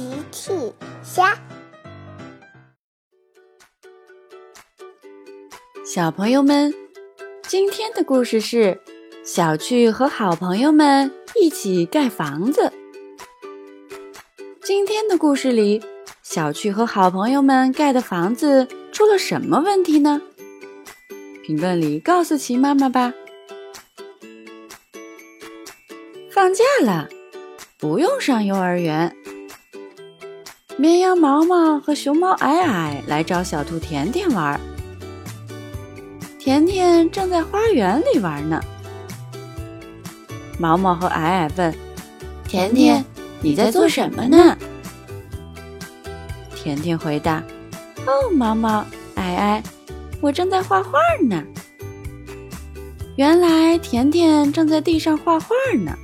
奇趣虾，小朋友们，今天的故事是小趣和好朋友们一起盖房子。今天的故事里，小趣和好朋友们盖的房子出了什么问题呢？评论里告诉奇妈妈吧。放假了，不用上幼儿园。绵羊毛毛和熊猫矮矮来找小兔甜甜玩。甜甜正在花园里玩呢。毛毛和矮矮问：“甜甜，你在做什么呢？”甜甜回答：“哦，毛毛，矮矮，我正在画画呢。”原来甜甜正在地上画画呢。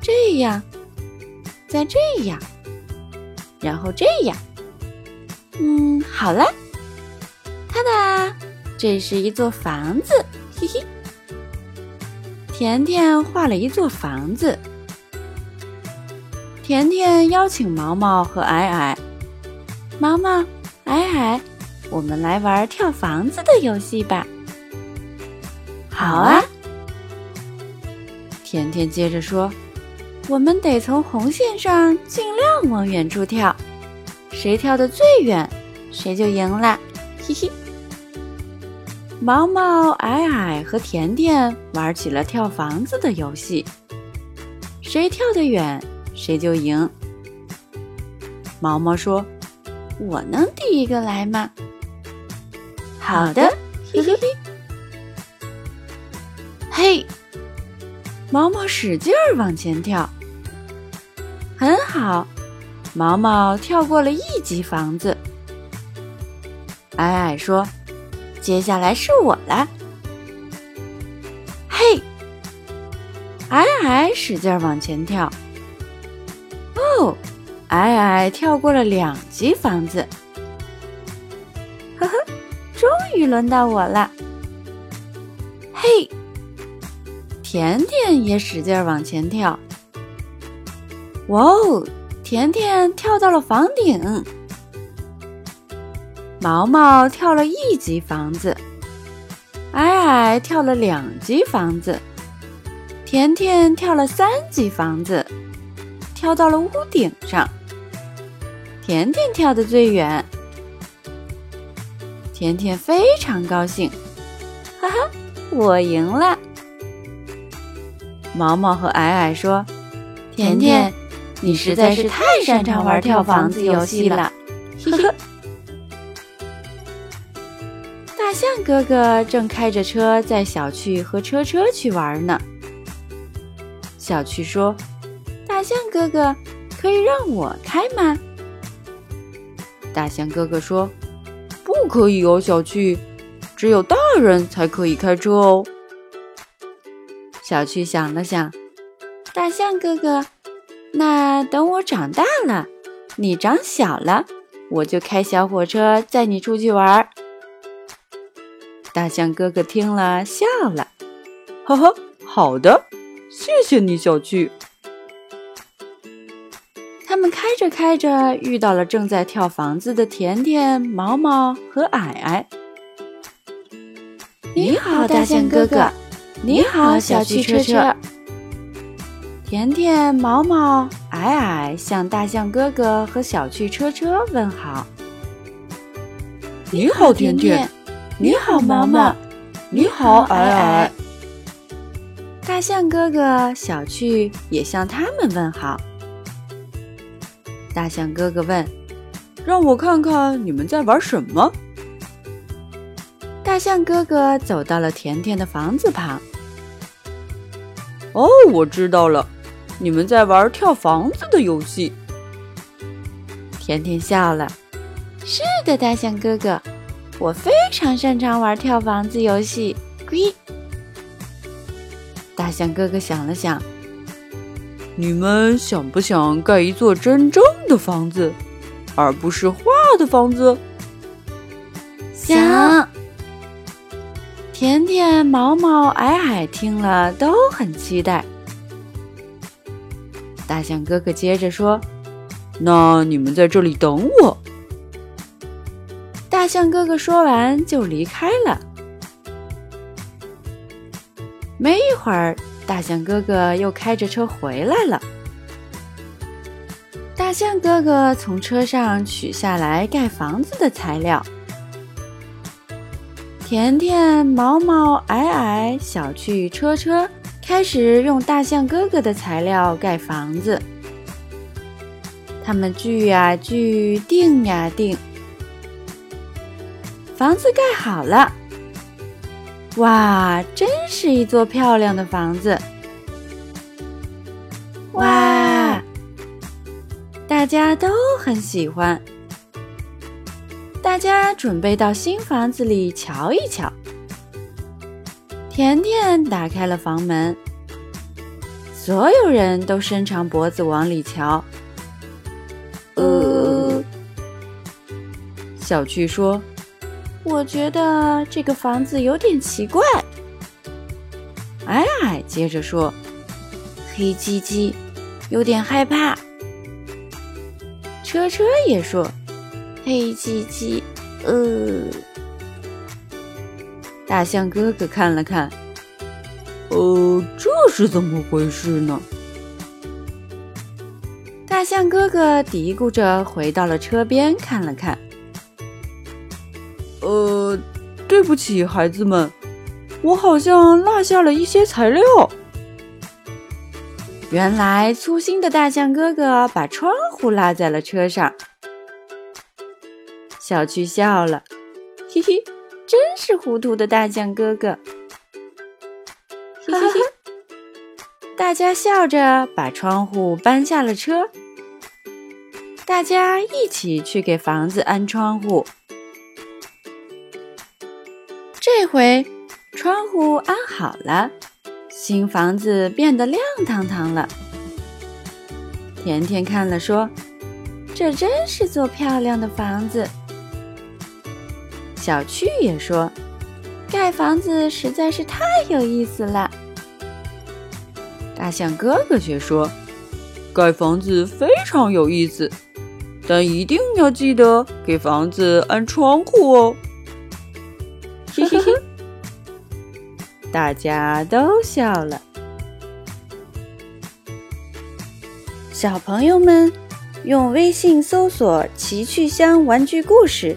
这样，再这样，然后这样，嗯，好了，哒哒，这是一座房子，嘿嘿。甜甜画了一座房子。甜甜邀请毛毛和矮矮，毛毛、矮矮，我们来玩跳房子的游戏吧。好啊。甜甜接着说。我们得从红线上尽量往远处跳，谁跳得最远，谁就赢了。嘿嘿。毛毛、矮矮和甜甜玩起了跳房子的游戏，谁跳得远，谁就赢。毛毛说：“我能第一个来吗？”好的，嘿嘿嘿。嘿。毛毛使劲儿往前跳，很好，毛毛跳过了一级房子。矮矮说：“接下来是我了。”嘿，矮矮使劲往前跳，哦，矮矮跳过了两级房子。呵呵，终于轮到我了。嘿。甜甜也使劲往前跳，哇哦！甜甜跳到了房顶，毛毛跳了一级房子，矮矮跳了两级房子，甜甜跳了三级房子，跳到了屋顶上。甜甜跳的最远，甜甜非常高兴，哈哈，我赢了。毛毛和矮矮说：“甜甜，你实在是太擅长玩跳房子游戏了。”呵呵。大象哥哥正开着车载小趣和车车去玩呢。小趣说：“大象哥哥，可以让我开吗？”大象哥哥说：“不可以哦，小趣，只有大人才可以开车哦。”小趣想了想，大象哥哥，那等我长大了，你长小了，我就开小火车载你出去玩。大象哥哥听了笑了，呵呵，好的，谢谢你，小趣。他们开着开着，遇到了正在跳房子的甜甜、毛毛和矮矮。你好，大象哥哥。你好，小汽车车。甜甜、毛毛、矮矮向大象哥哥和小汽车车问好。你好，甜甜。你好，毛毛。你好，矮矮。大象哥哥、小趣也向他们问好。大象哥哥问：“让我看看你们在玩什么？”大象哥哥走到了甜甜的房子旁。哦，我知道了，你们在玩跳房子的游戏。甜甜笑了。是的，大象哥哥，我非常擅长玩跳房子游戏。龟。大象哥哥想了想，你们想不想盖一座真正的房子，而不是画的房子？想。甜甜、毛毛、矮矮听了都很期待。大象哥哥接着说：“那你们在这里等我。”大象哥哥说完就离开了。没一会儿，大象哥哥又开着车回来了。大象哥哥从车上取下来盖房子的材料。甜甜、毛毛、矮矮、小趣、车车开始用大象哥哥的材料盖房子。他们锯呀锯，钉呀钉，房子盖好了。哇，真是一座漂亮的房子！哇，大家都很喜欢。大家准备到新房子里瞧一瞧。甜甜打开了房门，所有人都伸长脖子往里瞧。呃，小趣说。我觉得这个房子有点奇怪。矮矮接着说：“黑漆漆，有点害怕。”车车也说：“黑漆漆，呃。”大象哥哥看了看，呃，这是怎么回事呢？大象哥哥嘀咕着回到了车边，看了看。呃，对不起，孩子们，我好像落下了一些材料。原来粗心的大象哥哥把窗户落在了车上。小趣笑了，嘿嘿，真是糊涂的大象哥哥。大家笑着把窗户搬下了车。大家一起去给房子安窗户。这回窗户安好了，新房子变得亮堂堂了。甜甜看了说：“这真是座漂亮的房子。”小趣也说：“盖房子实在是太有意思了。”大象哥哥却说：“盖房子非常有意思，但一定要记得给房子安窗户哦。”嘿嘿嘿，大家都笑了。小朋友们，用微信搜索“奇趣箱玩具故事”，